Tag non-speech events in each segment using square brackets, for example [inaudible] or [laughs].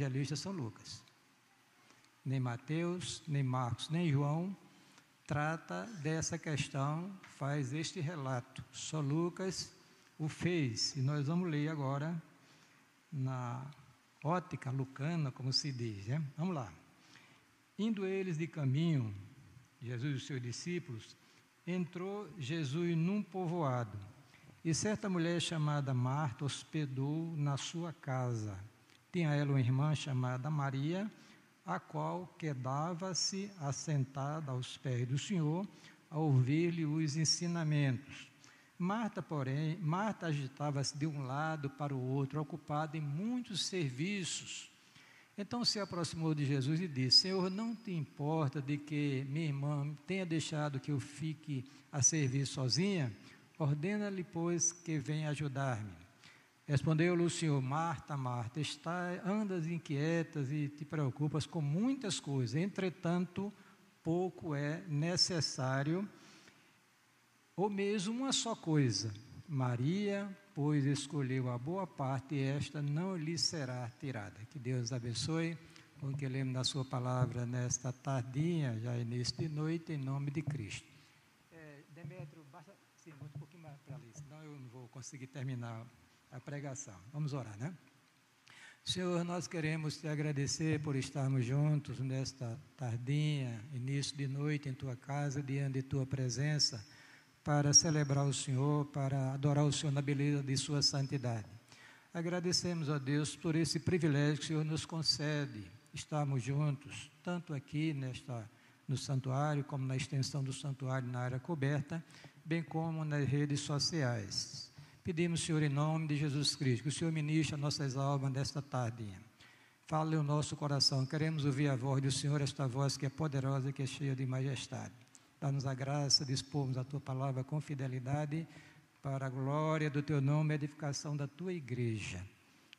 evangelista São Lucas. Nem Mateus, nem Marcos, nem João trata dessa questão, faz este relato. Só Lucas o fez. E nós vamos ler agora na ótica lucana, como se diz. Né? Vamos lá. Indo eles de caminho, Jesus e os seus discípulos, entrou Jesus num povoado. E certa mulher chamada Marta hospedou na sua casa. Tinha ela uma irmã chamada Maria, a qual quedava-se assentada aos pés do Senhor, a ouvir-lhe os ensinamentos. Marta, porém, Marta agitava-se de um lado para o outro, ocupada em muitos serviços. Então se aproximou de Jesus e disse: Senhor, não te importa de que minha irmã tenha deixado que eu fique a servir sozinha? Ordena-lhe, pois, que venha ajudar-me. Respondeu-lhe o Senhor: Marta, Marta, está, andas inquietas e te preocupas com muitas coisas, entretanto, pouco é necessário ou mesmo uma só coisa. Maria, pois escolheu a boa parte e esta não lhe será tirada. Que Deus abençoe com que lemos da sua palavra nesta tardinha, já início de noite, em nome de Cristo. É, Demetrio, basta sim, um pouquinho mais para ali, senão eu não vou conseguir terminar a pregação. Vamos orar, né? Senhor, nós queremos te agradecer por estarmos juntos nesta tardinha, início de noite em tua casa, diante de tua presença para celebrar o Senhor, para adorar o Senhor na beleza de Sua santidade. Agradecemos a Deus por esse privilégio que o Senhor nos concede, estarmos juntos, tanto aqui nesta, no santuário, como na extensão do santuário na área coberta, bem como nas redes sociais. Pedimos, Senhor, em nome de Jesus Cristo, que o Senhor ministre nossas almas nesta tardinha. Fale o nosso coração, queremos ouvir a voz do Senhor, esta voz que é poderosa e que é cheia de majestade. Dá-nos a graça de expormos a tua palavra com fidelidade para a glória do teu nome e edificação da tua igreja.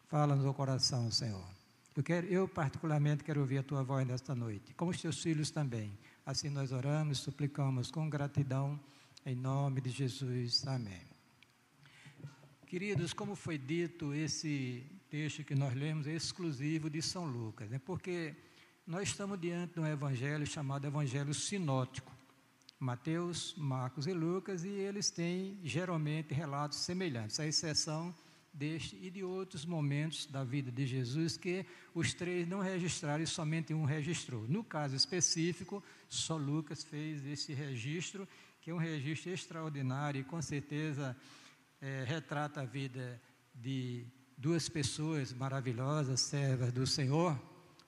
Fala-nos ao coração, Senhor. Eu, quero, eu, particularmente, quero ouvir a tua voz nesta noite, como os teus filhos também. Assim nós oramos, suplicamos com gratidão, em nome de Jesus. Amém. Queridos, como foi dito, esse texto que nós lemos é exclusivo de São Lucas, né? porque nós estamos diante de um evangelho chamado Evangelho Sinótico. Mateus, Marcos e Lucas, e eles têm geralmente relatos semelhantes, à exceção deste e de outros momentos da vida de Jesus que os três não registraram e somente um registrou. No caso específico, só Lucas fez esse registro, que é um registro extraordinário e com certeza é, retrata a vida de duas pessoas maravilhosas, servas do Senhor,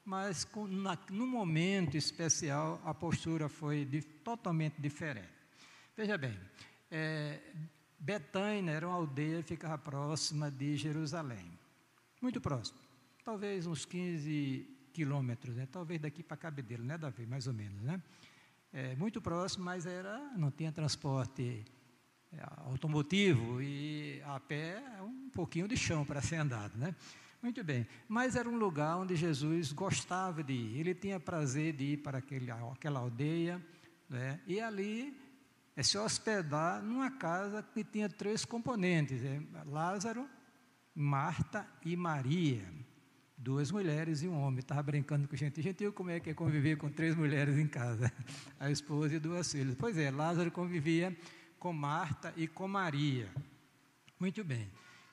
mas com, na, no momento especial a postura foi de, totalmente diferente. Veja bem, é, Betânia era uma aldeia que ficava próxima de Jerusalém, muito próximo, talvez uns 15 quilômetros, né? talvez daqui para Cabedelo, né, Davi? Mais ou menos, né? É, muito próximo, mas era, não tinha transporte automotivo e a pé um pouquinho de chão para ser andado, né? Muito bem, mas era um lugar onde Jesus gostava de ir, ele tinha prazer de ir para aquele, aquela aldeia, né? e ali é se hospedar numa casa que tinha três componentes: é Lázaro, Marta e Maria. Duas mulheres e um homem. Estava brincando com gente gentil, como é que é conviver com três mulheres em casa? [laughs] A esposa e duas filhas. Pois é, Lázaro convivia com Marta e com Maria. Muito bem.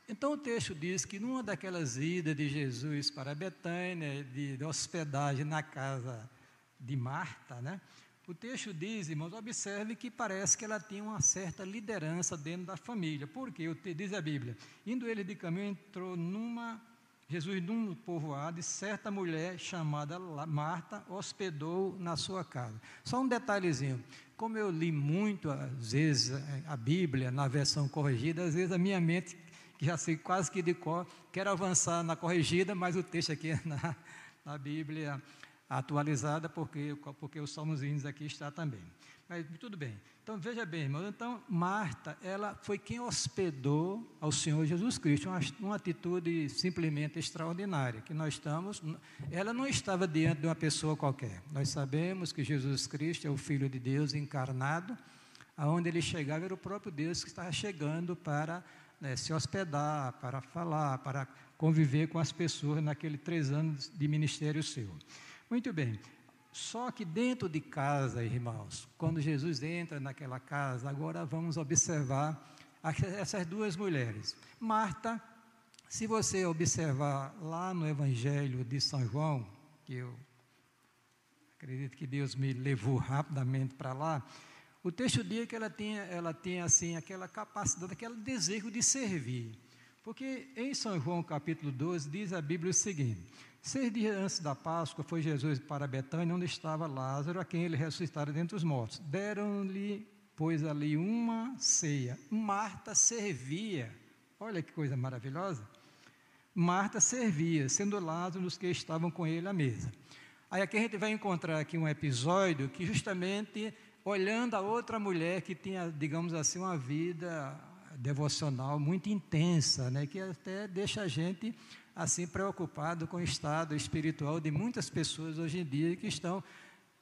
Então o texto diz que numa daquelas idas de Jesus para Betânia, de, de hospedagem na casa de Marta, né? O texto diz, irmãos, observe que parece que ela tinha uma certa liderança dentro da família. Por quê? Diz a Bíblia. Indo ele de caminho, entrou numa. Jesus num povoado e certa mulher chamada Marta hospedou na sua casa. Só um detalhezinho. Como eu li muito, às vezes, a Bíblia na versão corrigida, às vezes a minha mente que já sei quase que de cor. Quero avançar na corrigida, mas o texto aqui [laughs] é na, na Bíblia atualizada, porque, porque os salmozinhos aqui está também. Mas tudo bem. Então veja bem, irmãos. Então, Marta, ela foi quem hospedou ao Senhor Jesus Cristo, uma, uma atitude simplesmente extraordinária. Que nós estamos. Ela não estava diante de uma pessoa qualquer. Nós sabemos que Jesus Cristo é o Filho de Deus encarnado. Aonde ele chegava era o próprio Deus que estava chegando para né, se hospedar, para falar, para conviver com as pessoas naqueles três anos de ministério seu. Muito bem. Só que dentro de casa, irmãos, quando Jesus entra naquela casa, agora vamos observar essas duas mulheres. Marta, se você observar lá no Evangelho de São João, que eu acredito que Deus me levou rapidamente para lá, o texto diz que ela tinha, ela tinha assim aquela capacidade, aquele desejo de servir. Porque em São João capítulo 12 diz a Bíblia o seguinte: Seis dias antes da Páscoa foi Jesus para Betânia, onde estava Lázaro, a quem ele ressuscitara dentre os mortos. Deram-lhe, pois, ali uma ceia. Marta servia. Olha que coisa maravilhosa. Marta servia, sendo Lázaro os que estavam com ele à mesa. Aí aqui a gente vai encontrar aqui um episódio que justamente olhando a outra mulher que tinha, digamos assim, uma vida devocional muito intensa, né, que até deixa a gente assim preocupado com o estado espiritual de muitas pessoas hoje em dia que estão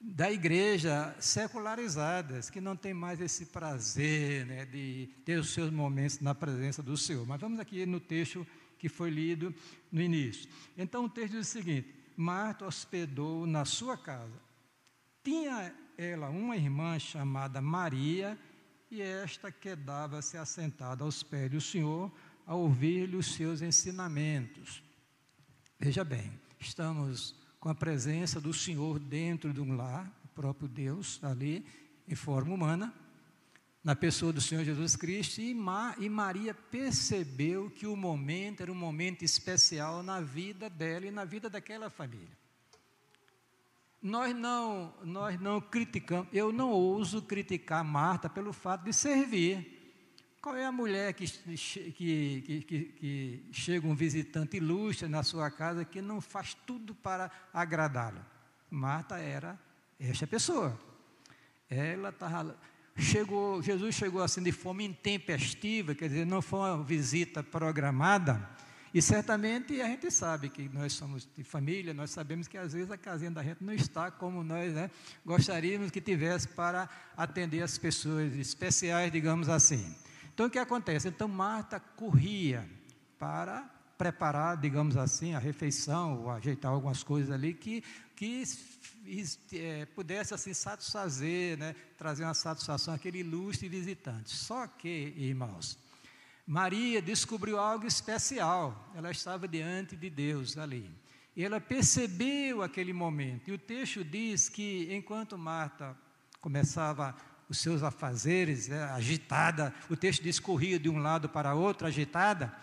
da igreja secularizadas, que não tem mais esse prazer né, de ter os seus momentos na presença do Senhor. Mas vamos aqui no texto que foi lido no início. Então o texto diz o seguinte: Marta hospedou na sua casa. Tinha ela uma irmã chamada Maria, e esta quedava-se assentada aos pés do Senhor, a ouvir-lhe os seus ensinamentos. Veja bem, estamos com a presença do Senhor dentro de um lar, o próprio Deus ali, em forma humana, na pessoa do Senhor Jesus Cristo, e, Ma, e Maria percebeu que o momento era um momento especial na vida dela e na vida daquela família. Nós não, nós não criticamos, eu não ouso criticar Marta pelo fato de servir. Qual é a mulher que, que, que, que, chega um visitante ilustre na sua casa que não faz tudo para agradá-lo? Marta era esta pessoa. Ela. Chegou, Jesus chegou assim de forma intempestiva, quer dizer, não foi uma visita programada. E certamente a gente sabe que nós somos de família, nós sabemos que às vezes a casinha da gente não está como nós né, gostaríamos que tivesse para atender as pessoas especiais, digamos assim. Então o que acontece? Então Marta corria para preparar, digamos assim, a refeição, ou ajeitar algumas coisas ali que, que é, pudesse assim satisfazer, né, trazer uma satisfação àquele ilustre visitante. Só que, irmãos, Maria descobriu algo especial. Ela estava diante de Deus ali. E ela percebeu aquele momento. E o texto diz que enquanto Marta começava os seus afazeres, né, agitada, o texto diz corria de um lado para outro, agitada,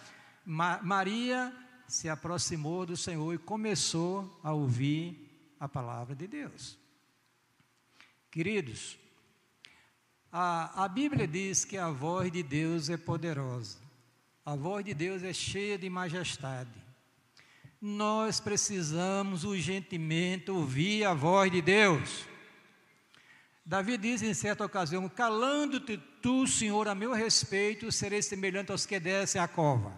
Ma Maria se aproximou do Senhor e começou a ouvir a palavra de Deus. Queridos, a, a Bíblia diz que a voz de Deus é poderosa, a voz de Deus é cheia de majestade. Nós precisamos urgentemente ouvir a voz de Deus. Davi diz em certa ocasião: Calando-te tu, Senhor, a meu respeito, serei semelhante aos que descem a cova.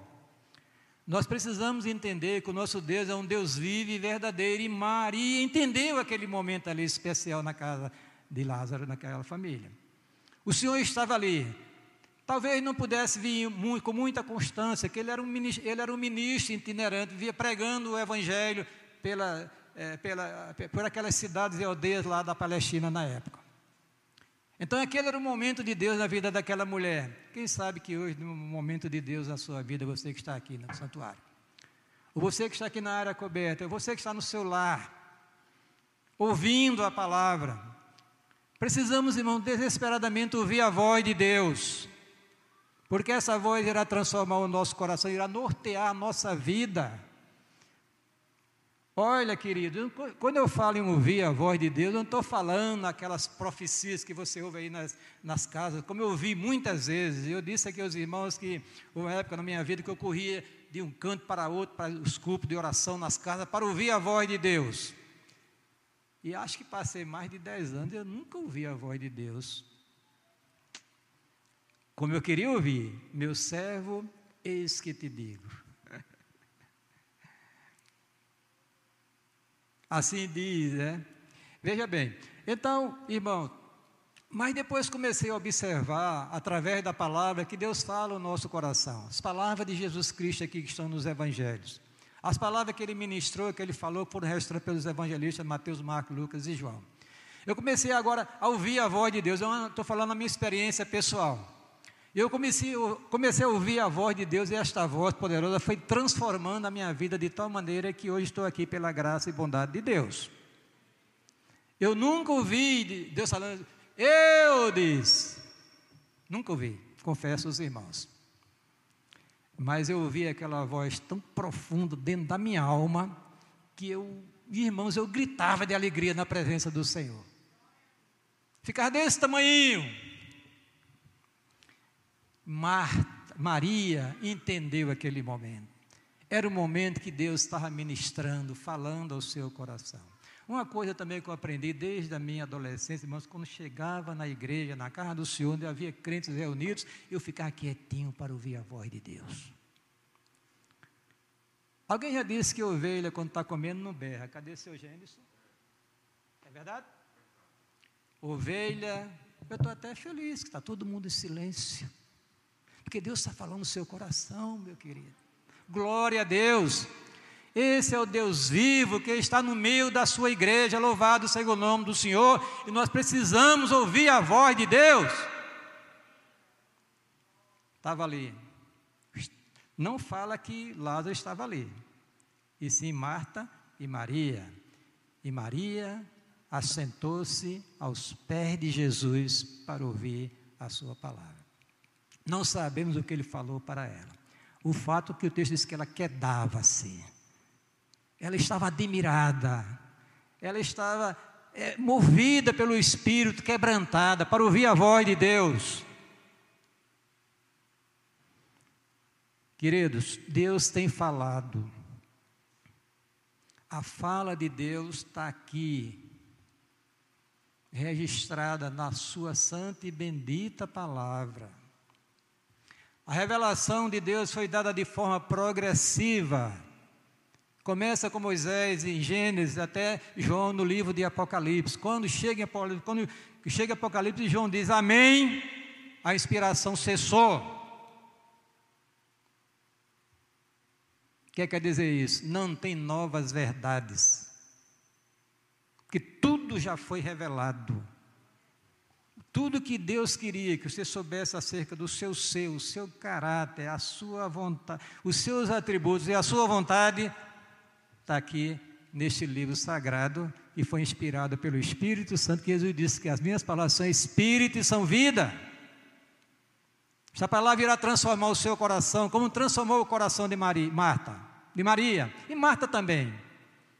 Nós precisamos entender que o nosso Deus é um Deus vivo e verdadeiro, e Maria entendeu aquele momento ali especial na casa de Lázaro, naquela família. O Senhor estava ali. Talvez não pudesse vir muito, com muita constância, que ele era um ministro, ele era um ministro itinerante, via pregando o Evangelho pela, é, pela, por aquelas cidades e aldeias lá da Palestina na época. Então aquele era o momento de Deus na vida daquela mulher. Quem sabe que hoje, no momento de Deus na sua vida, você que está aqui no santuário, ou você que está aqui na área coberta, ou você que está no seu lar, ouvindo a palavra. Precisamos, irmão, desesperadamente ouvir a voz de Deus, porque essa voz irá transformar o nosso coração, irá nortear a nossa vida. Olha, querido, quando eu falo em ouvir a voz de Deus, eu não estou falando aquelas profecias que você ouve aí nas, nas casas, como eu ouvi muitas vezes. Eu disse aqui aos irmãos que uma época na minha vida que eu corria de um canto para outro, para os cultos de oração nas casas, para ouvir a voz de Deus. E acho que passei mais de dez anos, eu nunca ouvi a voz de Deus. Como eu queria ouvir, meu servo, eis que te digo. Assim diz, né? Veja bem, então, irmão, Mas depois comecei a observar, através da palavra, que Deus fala no nosso coração. As palavras de Jesus Cristo aqui que estão nos evangelhos. As palavras que ele ministrou, que ele falou, foram registradas pelos evangelistas Mateus, Marcos, Lucas e João. Eu comecei agora a ouvir a voz de Deus. Eu estou falando a minha experiência pessoal. Eu comecei, eu comecei a ouvir a voz de Deus e esta voz poderosa foi transformando a minha vida de tal maneira que hoje estou aqui pela graça e bondade de Deus. Eu nunca ouvi Deus falando, eu disse. Nunca ouvi, confesso aos irmãos. Mas eu ouvi aquela voz tão profunda dentro da minha alma que eu, irmãos, eu gritava de alegria na presença do Senhor. Ficava desse tamanho. Marta, Maria entendeu aquele momento. Era o momento que Deus estava ministrando, falando ao seu coração. Uma coisa também que eu aprendi desde a minha adolescência, irmãos, quando chegava na igreja, na casa do Senhor, onde havia crentes reunidos, eu ficava quietinho para ouvir a voz de Deus. Alguém já disse que ovelha, quando está comendo, não berra. Cadê seu Gênesis? É verdade? Ovelha, eu estou até feliz que está todo mundo em silêncio. Porque Deus está falando no seu coração, meu querido. Glória a Deus. Esse é o Deus vivo que está no meio da sua igreja, louvado seja o nome do Senhor, e nós precisamos ouvir a voz de Deus. Estava ali. Não fala que Lázaro estava ali, e sim Marta e Maria. E Maria assentou-se aos pés de Jesus para ouvir a sua palavra. Não sabemos o que ele falou para ela. O fato é que o texto diz que ela quedava-se ela estava admirada, ela estava é, movida pelo Espírito, quebrantada, para ouvir a voz de Deus. Queridos, Deus tem falado, a fala de Deus está aqui, registrada na Sua santa e bendita palavra. A revelação de Deus foi dada de forma progressiva Começa com Moisés em Gênesis até João no livro de Apocalipse. Quando chega quando chega Apocalipse, João diz amém, a inspiração cessou. O que quer dizer isso? Não tem novas verdades. Que tudo já foi revelado. Tudo que Deus queria que você soubesse acerca do seu ser, o seu caráter, a sua vontade, os seus atributos e a sua vontade, está aqui neste livro sagrado e foi inspirado pelo Espírito Santo, que Jesus disse que as minhas palavras são espírito e são vida. Essa palavra irá transformar o seu coração, como transformou o coração de Maria, Marta, de Maria e Marta também.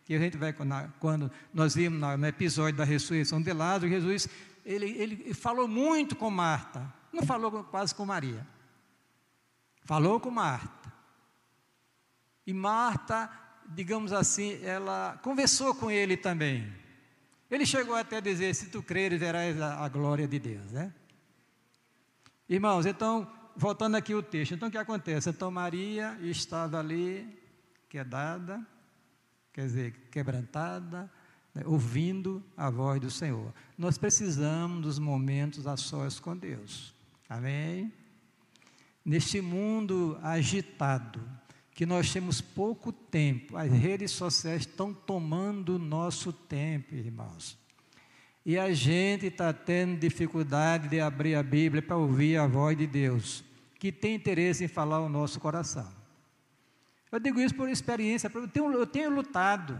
Que a gente vai quando nós vimos no episódio da ressurreição de Lázaro, Jesus ele, ele falou muito com Marta, não falou quase com Maria. Falou com Marta. E Marta digamos assim, ela conversou com ele também. Ele chegou até a dizer: Se tu creres, verás a, a glória de Deus, né? Irmãos, então, voltando aqui o texto, então o que acontece? Então Maria estava ali, quedada, quer dizer, quebrantada, né, ouvindo a voz do Senhor. Nós precisamos dos momentos a sós com Deus. Amém? Neste mundo agitado, que nós temos pouco tempo, as redes sociais estão tomando nosso tempo, irmãos. E a gente está tendo dificuldade de abrir a Bíblia para ouvir a voz de Deus, que tem interesse em falar o nosso coração. Eu digo isso por experiência, eu tenho, eu tenho lutado,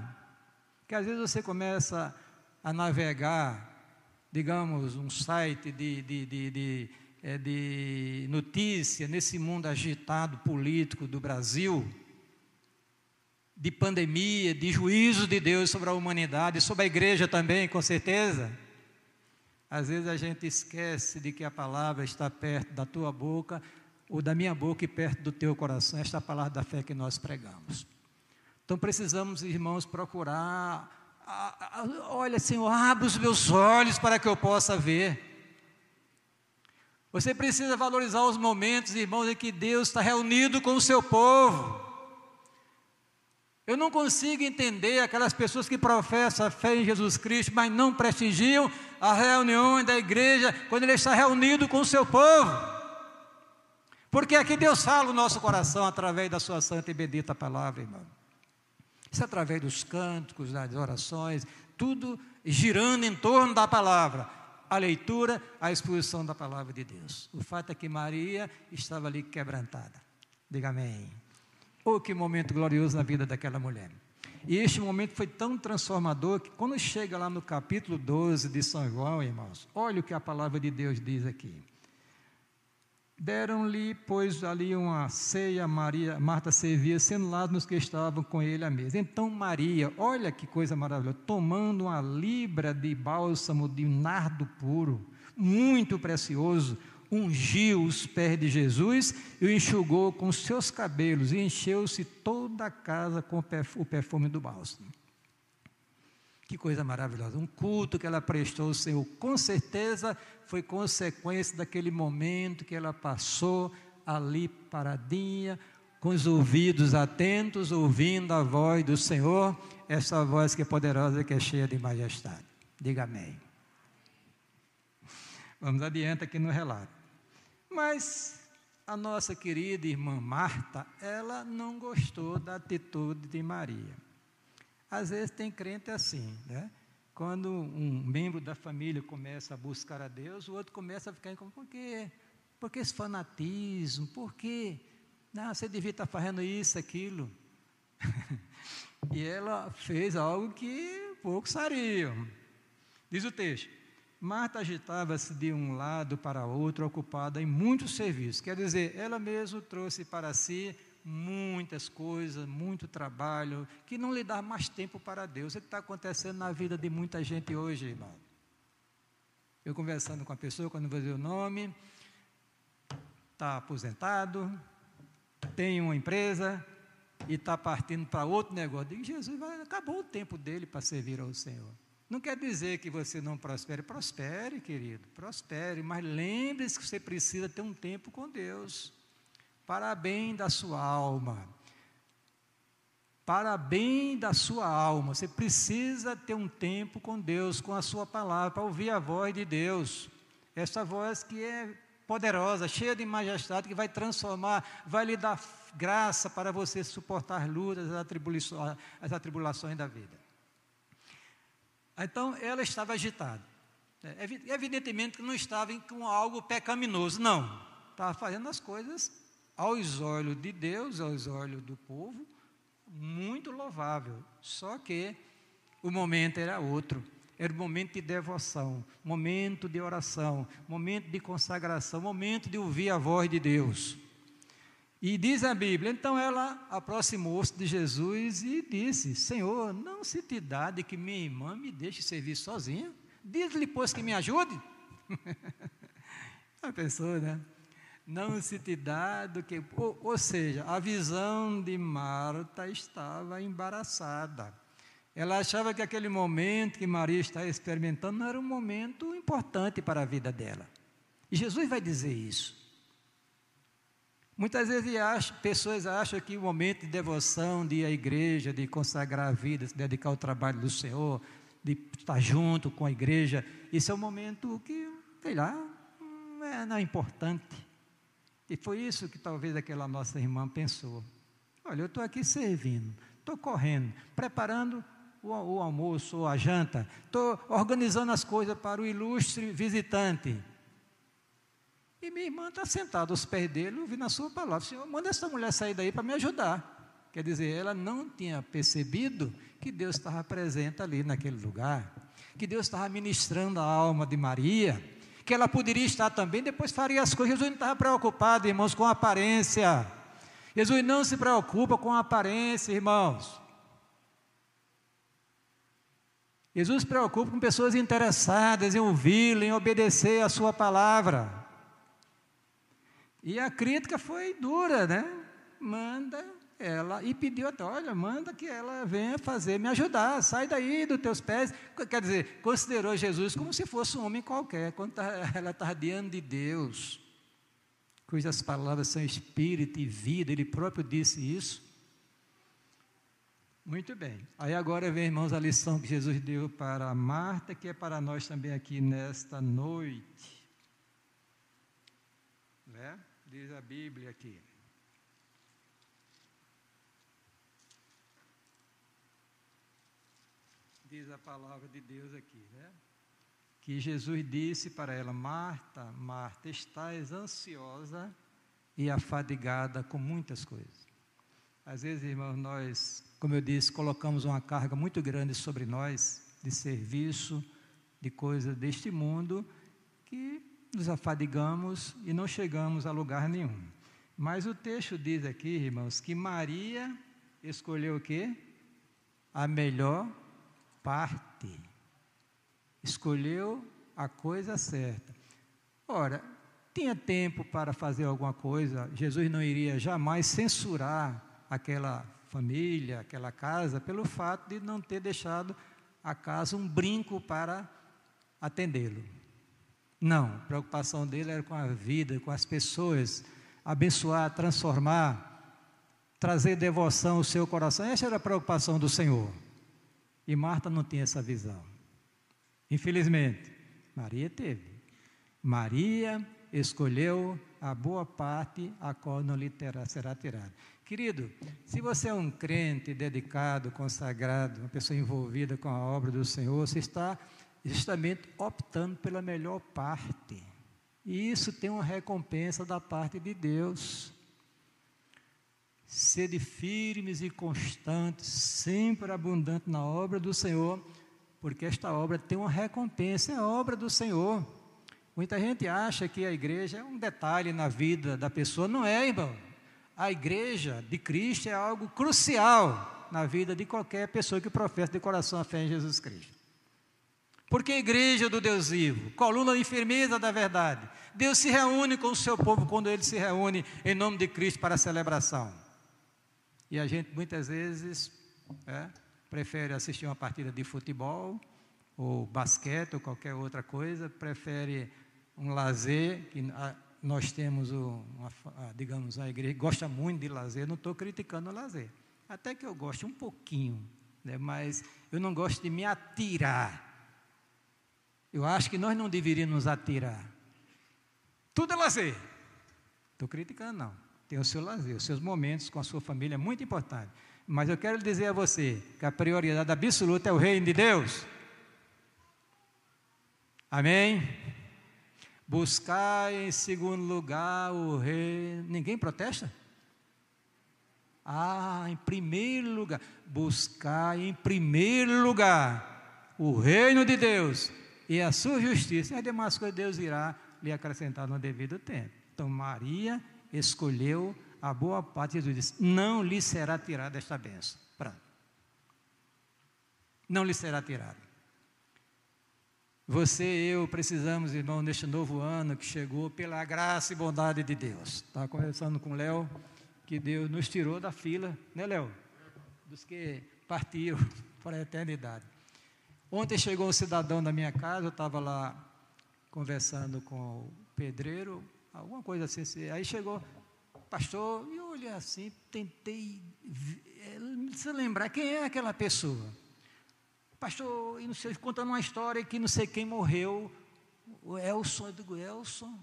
que às vezes você começa a navegar, digamos, um site de, de, de, de é, de notícia nesse mundo agitado político do Brasil, de pandemia, de juízo de Deus sobre a humanidade, sobre a igreja também, com certeza. Às vezes a gente esquece de que a palavra está perto da tua boca, ou da minha boca e perto do teu coração, esta é palavra da fé que nós pregamos. Então precisamos, irmãos, procurar. Olha, Senhor, abre os meus olhos para que eu possa ver. Você precisa valorizar os momentos, irmãos, em que Deus está reunido com o seu povo. Eu não consigo entender aquelas pessoas que professam a fé em Jesus Cristo, mas não prestigiam as reuniões da igreja, quando ele está reunido com o seu povo. Porque aqui Deus fala o nosso coração através da sua santa e bendita palavra, irmão. Isso é através dos cânticos, das orações, tudo girando em torno da palavra. A leitura, a exposição da palavra de Deus. O fato é que Maria estava ali quebrantada. Diga amém. Oh, que momento glorioso na vida daquela mulher. E este momento foi tão transformador que quando chega lá no capítulo 12 de São João, irmãos, olha o que a palavra de Deus diz aqui. Deram-lhe, pois, ali uma ceia, Maria, Marta servia, sendo lá nos que estavam com ele à mesa. Então Maria, olha que coisa maravilhosa, tomando uma libra de bálsamo de nardo puro, muito precioso, ungiu os pés de Jesus e o enxugou com seus cabelos, e encheu-se toda a casa com o perfume do bálsamo. Que coisa maravilhosa. Um culto que ela prestou ao Senhor, com certeza foi consequência daquele momento que ela passou ali paradinha, com os ouvidos atentos, ouvindo a voz do Senhor, essa voz que é poderosa, que é cheia de majestade. Diga amém. Vamos adiante aqui no relato. Mas a nossa querida irmã Marta, ela não gostou da atitude de Maria. Às vezes tem crente assim, né? Quando um membro da família começa a buscar a Deus, o outro começa a ficar como, por quê? Por que esse fanatismo? Por quê? Não, você devia estar fazendo isso, aquilo. [laughs] e ela fez algo que poucos sabiam. Diz o texto: Marta agitava-se de um lado para outro, ocupada em muitos serviços. Quer dizer, ela mesma trouxe para si muitas coisas, muito trabalho, que não lhe dá mais tempo para Deus. O que está acontecendo na vida de muita gente hoje, irmão. Eu conversando com a pessoa, quando vou dizer o nome, está aposentado, tem uma empresa e está partindo para outro negócio. Digo, Jesus, vai, acabou o tempo dele para servir ao Senhor. Não quer dizer que você não prospere. Prospere, querido, prospere, mas lembre-se que você precisa ter um tempo com Deus, para bem da sua alma. Para bem da sua alma, você precisa ter um tempo com Deus, com a sua palavra, para ouvir a voz de Deus. Essa voz que é poderosa, cheia de majestade, que vai transformar, vai lhe dar graça para você suportar as lutas, as atribulações, as atribulações da vida. Então ela estava agitada. É, evidentemente que não estava com algo pecaminoso, não. Estava fazendo as coisas aos olhos de Deus, aos olhos do povo, muito louvável. Só que o momento era outro. Era o momento de devoção, momento de oração, momento de consagração, momento de ouvir a voz de Deus. E diz a Bíblia, então ela aproximou-se de Jesus e disse: Senhor, não se te dá de que minha irmã me deixe servir sozinha? Diz-lhe, pois, que me ajude. [laughs] a pessoa, né? Não se te dá do que. Ou, ou seja, a visão de Marta estava embaraçada. Ela achava que aquele momento que Maria estava experimentando não era um momento importante para a vida dela. E Jesus vai dizer isso. Muitas vezes pessoas acham que o momento de devoção, de ir à igreja, de consagrar a vida, se dedicar ao trabalho do Senhor, de estar junto com a igreja, isso é um momento que, sei lá, não é, não é importante. E foi isso que talvez aquela nossa irmã pensou. Olha, eu estou aqui servindo, estou correndo, preparando o, o almoço ou a janta, estou organizando as coisas para o ilustre visitante. E minha irmã está sentada aos pés dele, ouvindo a sua palavra. Senhor, manda essa mulher sair daí para me ajudar. Quer dizer, ela não tinha percebido que Deus estava presente ali naquele lugar, que Deus estava ministrando a alma de Maria, que ela poderia estar também, depois faria as coisas. Jesus não estava preocupado, irmãos, com a aparência. Jesus não se preocupa com a aparência, irmãos. Jesus se preocupa com pessoas interessadas em ouvi-lo, em obedecer a sua palavra. E a crítica foi dura, né? Manda ela, e pediu até, olha, manda que ela venha fazer, me ajudar, sai daí dos teus pés. Quer dizer, considerou Jesus como se fosse um homem qualquer, quando tá, [laughs] ela está diante de Deus, cujas palavras são espírito e vida, ele próprio disse isso. Muito bem. Aí agora vem, irmãos, a lição que Jesus deu para Marta, que é para nós também aqui nesta noite. Né? Diz a Bíblia aqui. Diz a palavra de Deus aqui, né? Que Jesus disse para ela: Marta, Marta, estás ansiosa e afadigada com muitas coisas. Às vezes, irmãos, nós, como eu disse, colocamos uma carga muito grande sobre nós de serviço, de coisas deste mundo, que nos afadigamos e não chegamos a lugar nenhum. Mas o texto diz aqui, irmãos, que Maria escolheu o quê? A melhor parte. Escolheu a coisa certa. Ora, tinha tempo para fazer alguma coisa, Jesus não iria jamais censurar aquela família, aquela casa, pelo fato de não ter deixado a casa um brinco para atendê-lo. Não, a preocupação dele era com a vida, com as pessoas, abençoar, transformar, trazer devoção ao seu coração. Essa era a preocupação do Senhor. E Marta não tinha essa visão. Infelizmente, Maria teve. Maria escolheu a boa parte, a qual não lhe terá, será tirada. Querido, se você é um crente dedicado, consagrado, uma pessoa envolvida com a obra do Senhor, você está justamente optando pela melhor parte. E isso tem uma recompensa da parte de Deus. Sede firmes e constantes, sempre abundante na obra do Senhor, porque esta obra tem uma recompensa, é a obra do Senhor. Muita gente acha que a igreja é um detalhe na vida da pessoa, não é, irmão a igreja de Cristo é algo crucial na vida de qualquer pessoa que professa de coração a fé em Jesus Cristo. Porque a igreja do Deus vivo, coluna de firmeza da verdade. Deus se reúne com o seu povo quando ele se reúne em nome de Cristo para a celebração. E a gente muitas vezes é, prefere assistir uma partida de futebol, ou basquete, ou qualquer outra coisa, prefere um lazer, que nós temos, uma, digamos, a igreja gosta muito de lazer, não estou criticando o lazer. Até que eu gosto um pouquinho, né, mas eu não gosto de me atirar. Eu acho que nós não deveríamos nos atirar. Tudo é lazer. Estou criticando, não. Tem o seu lazer, os seus momentos com a sua família é muito importante. Mas eu quero dizer a você que a prioridade absoluta é o reino de Deus. Amém? Buscar em segundo lugar o rei. Ninguém protesta? Ah, em primeiro lugar. Buscar em primeiro lugar o reino de Deus e a sua justiça. E as demais coisas Deus irá lhe acrescentar no devido tempo. Então, Maria escolheu a boa parte. Jesus disse: Não lhe será tirada esta bênção. Pronto. Não lhe será tirada. Você e eu precisamos, irmão, neste novo ano que chegou, pela graça e bondade de Deus. Estava conversando com o Léo, que Deus nos tirou da fila, né, Léo? Dos que partiram [laughs] para a eternidade. Ontem chegou um cidadão da minha casa, eu estava lá conversando com o pedreiro, alguma coisa assim. assim. Aí chegou, pastor, e eu olhei assim, tentei se lembrar quem é aquela pessoa pastor, e não sei, contando uma história que não sei quem morreu, o Elson, eu digo, Elson,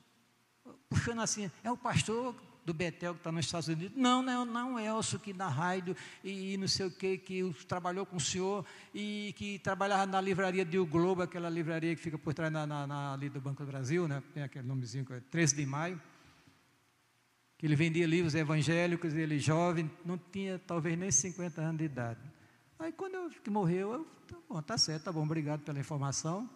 puxando assim, é o pastor do Betel que está nos Estados Unidos. Não, não, não é Elson que na rádio e, e não sei o que, que trabalhou com o senhor e que trabalhava na livraria de O Globo, aquela livraria que fica por trás na, na, na, ali do Banco do Brasil, né? tem aquele nomezinho, 13 de maio. Que ele vendia livros evangélicos, ele jovem, não tinha talvez nem 50 anos de idade. Aí quando eu que morreu, eu, tá bom, tá certo, tá bom, obrigado pela informação.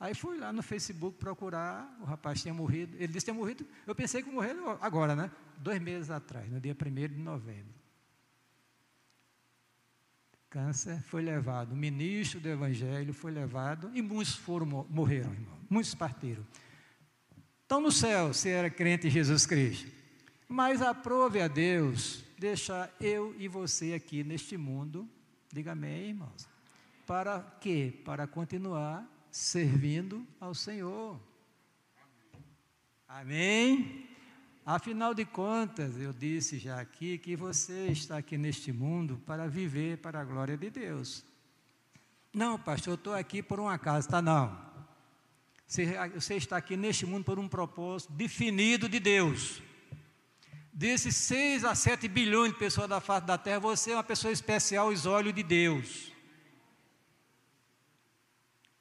Aí fui lá no Facebook procurar, o rapaz tinha morrido, ele disse que tinha morrido, eu pensei que morreu agora, né? Dois meses atrás, no dia 1 de novembro. Câncer foi levado, o ministro do Evangelho foi levado, e muitos foram, morreram, irmão, muitos partiram. Estão no céu, se era crente em Jesus Cristo. Mas aprove a Deus deixar eu e você aqui neste mundo Diga amém, irmãos. Para quê? Para continuar servindo ao Senhor. Amém? Afinal de contas, eu disse já aqui que você está aqui neste mundo para viver para a glória de Deus. Não, pastor, eu estou aqui por um acaso, está não. Você está aqui neste mundo por um propósito definido de Deus. Desses 6 a 7 bilhões de pessoas da face da terra, você é uma pessoa especial aos olhos de Deus.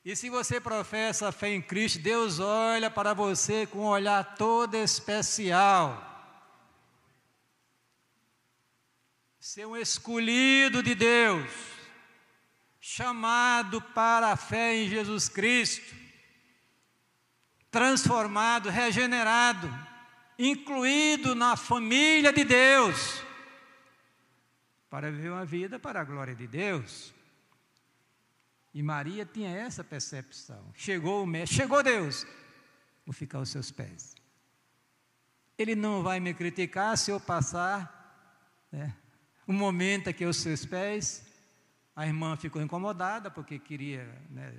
E se você professa a fé em Cristo, Deus olha para você com um olhar todo especial. Ser um escolhido de Deus, chamado para a fé em Jesus Cristo, transformado, regenerado, incluído na família de Deus, para viver uma vida para a glória de Deus. E Maria tinha essa percepção. Chegou o mestre, chegou Deus, vou ficar aos seus pés. Ele não vai me criticar se eu passar né, um momento aqui aos seus pés. A irmã ficou incomodada porque queria, né,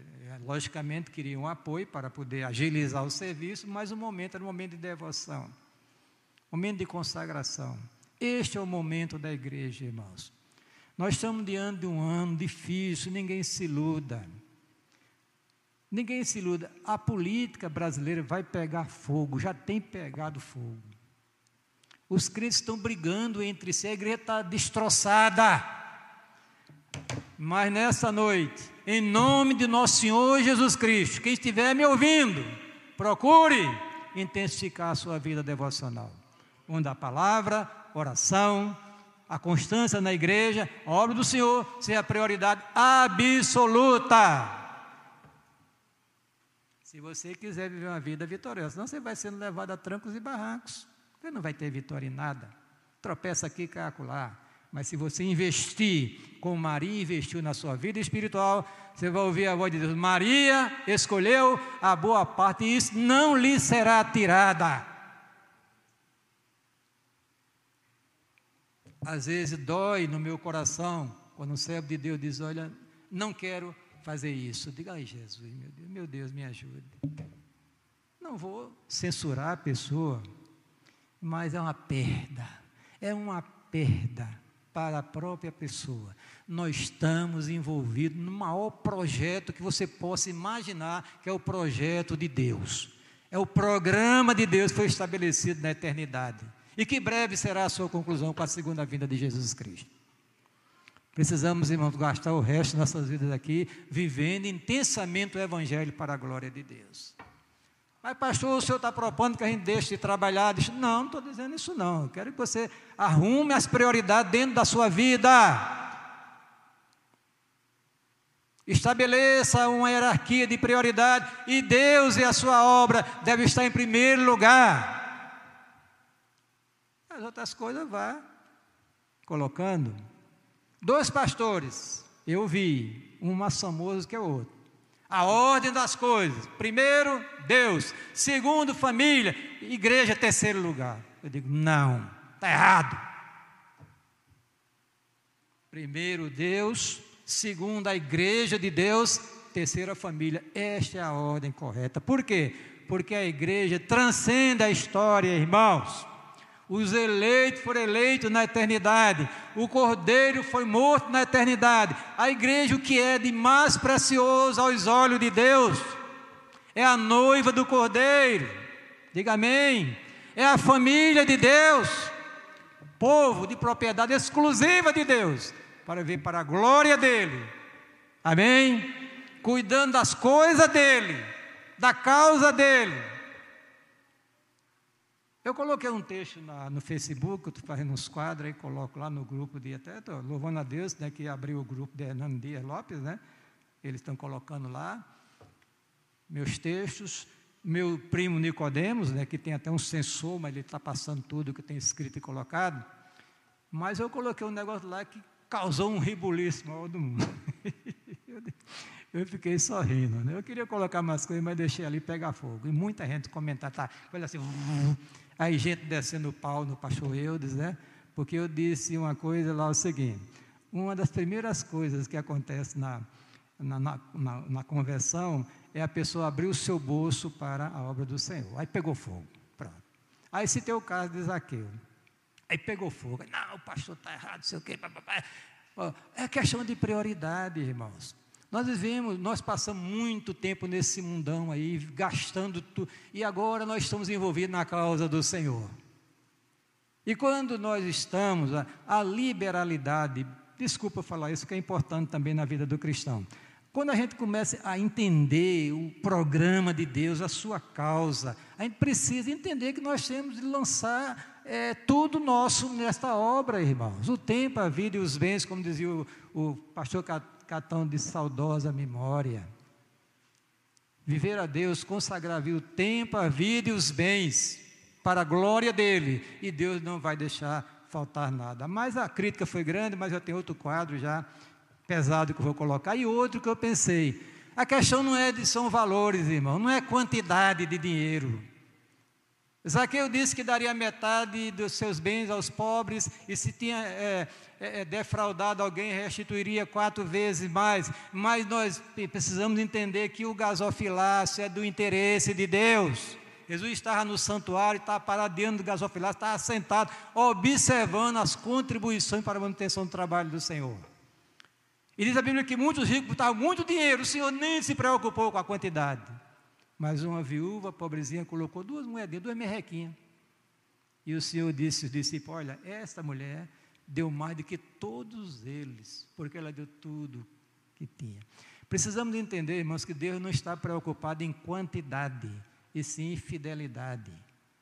logicamente, queria um apoio para poder agilizar o serviço, mas o momento era um momento de devoção, momento de consagração. Este é o momento da igreja, irmãos. Nós estamos diante de um ano difícil, ninguém se iluda. Ninguém se iluda. A política brasileira vai pegar fogo, já tem pegado fogo. Os crentes estão brigando entre si, a igreja está destroçada. Mas nessa noite, em nome de nosso Senhor Jesus Cristo, quem estiver me ouvindo, procure intensificar a sua vida devocional. Onde a palavra, oração, a constância na igreja, a obra do Senhor, seja a prioridade absoluta. Se você quiser viver uma vida vitoriosa, senão você vai sendo levado a trancos e barrancos. Você não vai ter vitória em nada. Tropeça aqui, acolá. Mas se você investir como Maria investiu na sua vida espiritual, você vai ouvir a voz de Deus. Maria escolheu a boa parte e isso não lhe será tirada. Às vezes dói no meu coração quando o servo de Deus diz: Olha, não quero fazer isso. Diga, ai Jesus, meu Deus, meu Deus, me ajude. Não vou censurar a pessoa, mas é uma perda, é uma perda para a própria pessoa. Nós estamos envolvidos no maior projeto que você possa imaginar, que é o projeto de Deus. É o programa de Deus que foi estabelecido na eternidade e que breve será a sua conclusão com a segunda vinda de Jesus Cristo. Precisamos, irmãos, gastar o resto das nossas vidas aqui vivendo intensamente o Evangelho para a glória de Deus. Mas, pastor, o senhor está propondo que a gente deixe de trabalhar? Não, não estou dizendo isso não. Eu quero que você arrume as prioridades dentro da sua vida. Estabeleça uma hierarquia de prioridade e Deus e a sua obra devem estar em primeiro lugar as outras coisas vá colocando. Dois pastores, eu vi, um mais famoso que o outro. A ordem das coisas. Primeiro, Deus. Segundo, família. Igreja, terceiro lugar. Eu digo, não, está errado. Primeiro, Deus. Segundo, a igreja de Deus. Terceiro, a família. Esta é a ordem correta. Por quê? Porque a igreja transcende a história, irmãos. Os eleitos foram eleitos na eternidade. O cordeiro foi morto na eternidade. A igreja, o que é de mais precioso aos olhos de Deus, é a noiva do cordeiro. Diga amém. É a família de Deus, povo de propriedade exclusiva de Deus, para vir para a glória dele. Amém? Cuidando das coisas dele, da causa dele eu coloquei um texto na, no Facebook, estou fazendo uns quadros aí, coloco lá no grupo de até, louvando a Deus, né, que abriu o grupo de Hernando Dias Lopes, né? Eles estão colocando lá meus textos. Meu primo Nicodemos, né, que tem até um sensor, mas ele está passando tudo que tem escrito e colocado. Mas eu coloquei um negócio lá que causou um ribuliço maior do mundo. [laughs] eu fiquei sorrindo. Né? Eu queria colocar mais coisas, mas deixei ali pegar fogo. E muita gente comentar, tá? Olha assim, Aí gente descendo o pau no pastor Eudes, né? Porque eu disse uma coisa lá, o seguinte, uma das primeiras coisas que acontece na, na, na, na, na conversão é a pessoa abrir o seu bolso para a obra do Senhor. Aí pegou fogo. Pronto. Aí citei o caso de Zaqueu. Aí pegou fogo. Não, o pastor está errado, sei o quê. É questão de prioridade, irmãos. Nós vivemos, nós passamos muito tempo nesse mundão aí, gastando tudo, e agora nós estamos envolvidos na causa do Senhor. E quando nós estamos, a, a liberalidade, desculpa falar isso, que é importante também na vida do cristão. Quando a gente começa a entender o programa de Deus, a sua causa, a gente precisa entender que nós temos de lançar é, tudo nosso nesta obra, irmãos. O tempo, a vida e os bens, como dizia o, o pastor Catão de saudosa memória. Viver a Deus, consagrar o tempo, a vida e os bens para a glória dele, e Deus não vai deixar faltar nada. Mas a crítica foi grande, mas eu tenho outro quadro já pesado que eu vou colocar. E outro que eu pensei. A questão não é de são valores, irmão, não é quantidade de dinheiro. Zaqueu disse que daria metade dos seus bens aos pobres, e se tinha é, é, é, defraudado alguém, restituiria quatro vezes mais. Mas nós precisamos entender que o gasofilácio é do interesse de Deus. Jesus estava no santuário, estava parado dentro do gasofilácio, estava sentado, observando as contribuições para a manutenção do trabalho do Senhor. E diz a Bíblia que muitos ricos botavam muito dinheiro, o Senhor nem se preocupou com a quantidade. Mas uma viúva pobrezinha colocou duas moedinhas, duas merrequinhas. E o Senhor disse aos discípulos: Olha, esta mulher deu mais do que todos eles, porque ela deu tudo que tinha. Precisamos entender, irmãos, que Deus não está preocupado em quantidade, e sim em fidelidade.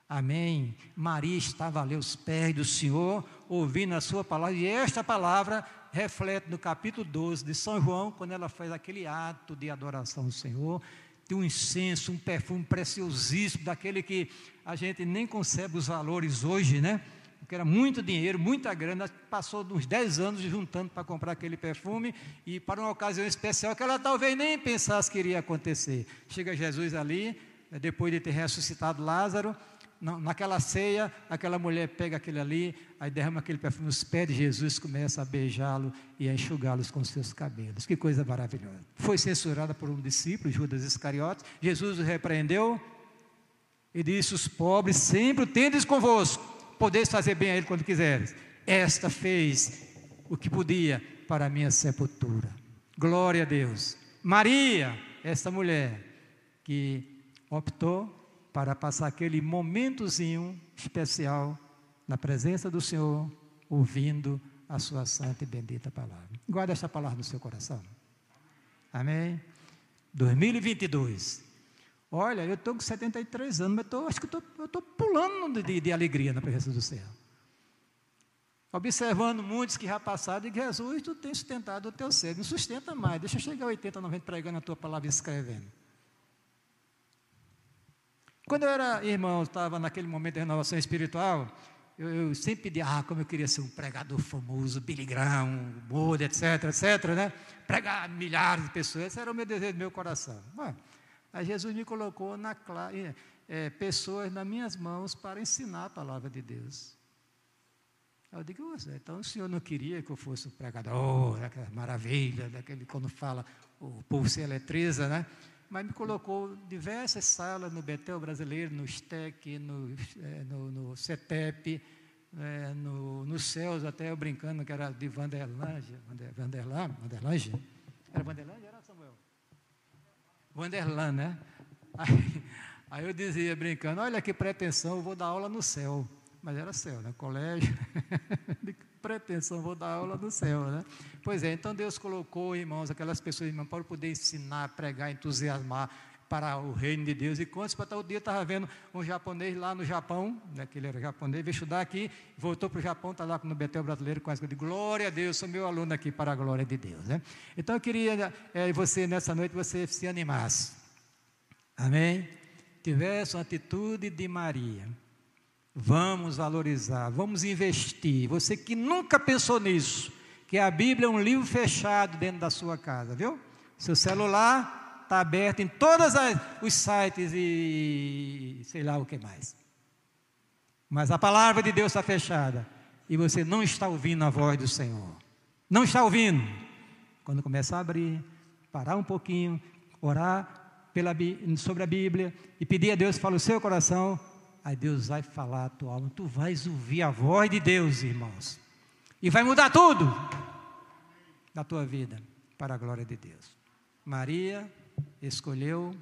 Amém. Maria estava ali aos pés do Senhor, ouvindo a sua palavra, e esta palavra reflete no capítulo 12 de São João, quando ela faz aquele ato de adoração ao Senhor, tem um incenso, um perfume preciosíssimo, daquele que a gente nem concebe os valores hoje, né? Porque era muito dinheiro, muita grana, passou uns 10 anos juntando para comprar aquele perfume e para uma ocasião especial que ela talvez nem pensasse que iria acontecer. Chega Jesus ali, depois de ter ressuscitado Lázaro, naquela ceia, aquela mulher pega aquele ali, aí derrama aquele perfume nos pés de Jesus, começa a beijá-lo e a enxugá-los com seus cabelos. Que coisa maravilhosa. Foi censurada por um discípulo, Judas Iscariotes. Jesus o repreendeu e disse: Os pobres sempre o tendes convosco, podeis fazer bem a ele quando quiseres. Esta fez o que podia para a minha sepultura. Glória a Deus. Maria, esta mulher que optou para passar aquele momentozinho especial na presença do Senhor, ouvindo a sua santa e bendita palavra. Guarda esta palavra no seu coração. Amém? 2022. Olha, eu estou com 73 anos, mas tô, acho que estou pulando de, de, alegria na presença do Senhor. Observando muitos que já passaram, e Jesus, tu tem sustentado o teu ser. Não sustenta mais, deixa eu chegar a 80, 90 pregando a tua palavra e escrevendo. Quando eu era irmão, estava naquele momento de renovação espiritual, eu, eu, sempre pedi, ah, como eu queria ser um pregador famoso, Billy Graham, Moody, etc, etc, né? Pregar milhares de pessoas, esse era o meu desejo do meu coração. Bom, aí Jesus me colocou na é, pessoas nas minhas mãos para ensinar a palavra de Deus. Eu digo, então o senhor não queria que eu fosse um pregador, aquela maravilha, daquele quando fala, o povo se eletriza, né? Mas me colocou diversas salas no Betel Brasileiro, no STEC, no, é, no, no CETEP, é, no, no Céus, até eu brincando que era de Vanderlange, Vander, Vanderlan, Vanderlange? Era Vanderlange? Era Samuel? Vanderlan, né? [laughs] Aí, aí eu dizia brincando, olha que pretensão, eu vou dar aula no céu. Mas era céu, né? Colégio. [laughs] pretensão, vou dar aula do céu, né? Pois é, então Deus colocou, irmãos, aquelas pessoas, irmãos, para poder ensinar, pregar, entusiasmar para o reino de Deus. E quantos para tal dia estava vendo um japonês lá no Japão, né, que ele era japonês, veio estudar aqui, voltou para o Japão, está lá no Betel Brasileiro com essa de glória a Deus, sou meu aluno aqui para a glória de Deus. Né? Então eu queria é, você, nessa noite, você se animasse. Amém? Tivesse uma atitude de Maria. Vamos valorizar, vamos investir. Você que nunca pensou nisso, que a Bíblia é um livro fechado dentro da sua casa, viu? Seu celular está aberto em todos os sites e sei lá o que mais. Mas a palavra de Deus está fechada e você não está ouvindo a voz do Senhor. Não está ouvindo. Quando começar a abrir, parar um pouquinho, orar pela, sobre a Bíblia e pedir a Deus fale o seu coração, Aí Deus vai falar a tua alma, tu vais ouvir a voz de Deus, irmãos. E vai mudar tudo na tua vida para a glória de Deus. Maria escolheu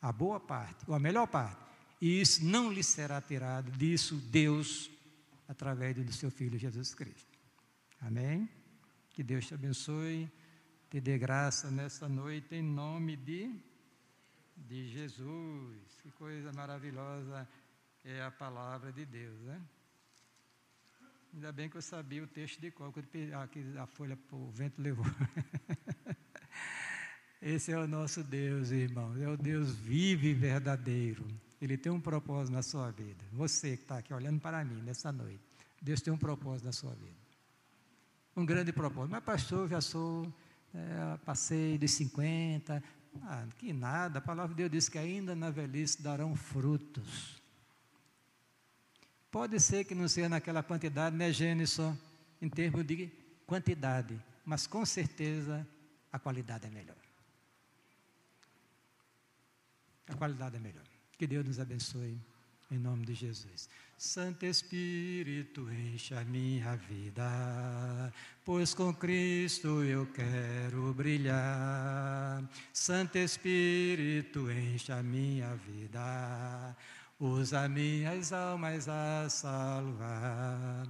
a boa parte, ou a melhor parte, e isso não lhe será tirado, disso Deus, através do seu Filho Jesus Cristo. Amém? Que Deus te abençoe, te dê graça nessa noite, em nome de de Jesus. Que coisa maravilhosa é a palavra de Deus, né? Ainda bem que eu sabia o texto de qual, que a folha o vento levou. [laughs] Esse é o nosso Deus, irmão. É o Deus vivo e verdadeiro. Ele tem um propósito na sua vida. Você que está aqui olhando para mim nessa noite. Deus tem um propósito na sua vida. Um grande propósito. Mas, pastor, já sou, é, passei dos 50, ah, que nada, a palavra de Deus diz que ainda na velhice darão frutos. Pode ser que não seja naquela quantidade, né, Gênesis, em termos de quantidade, mas com certeza a qualidade é melhor. A qualidade é melhor. Que Deus nos abençoe. Em nome de Jesus. Santo Espírito, encha minha vida, pois com Cristo eu quero brilhar. Santo Espírito, encha minha vida, usa minhas almas a salvar.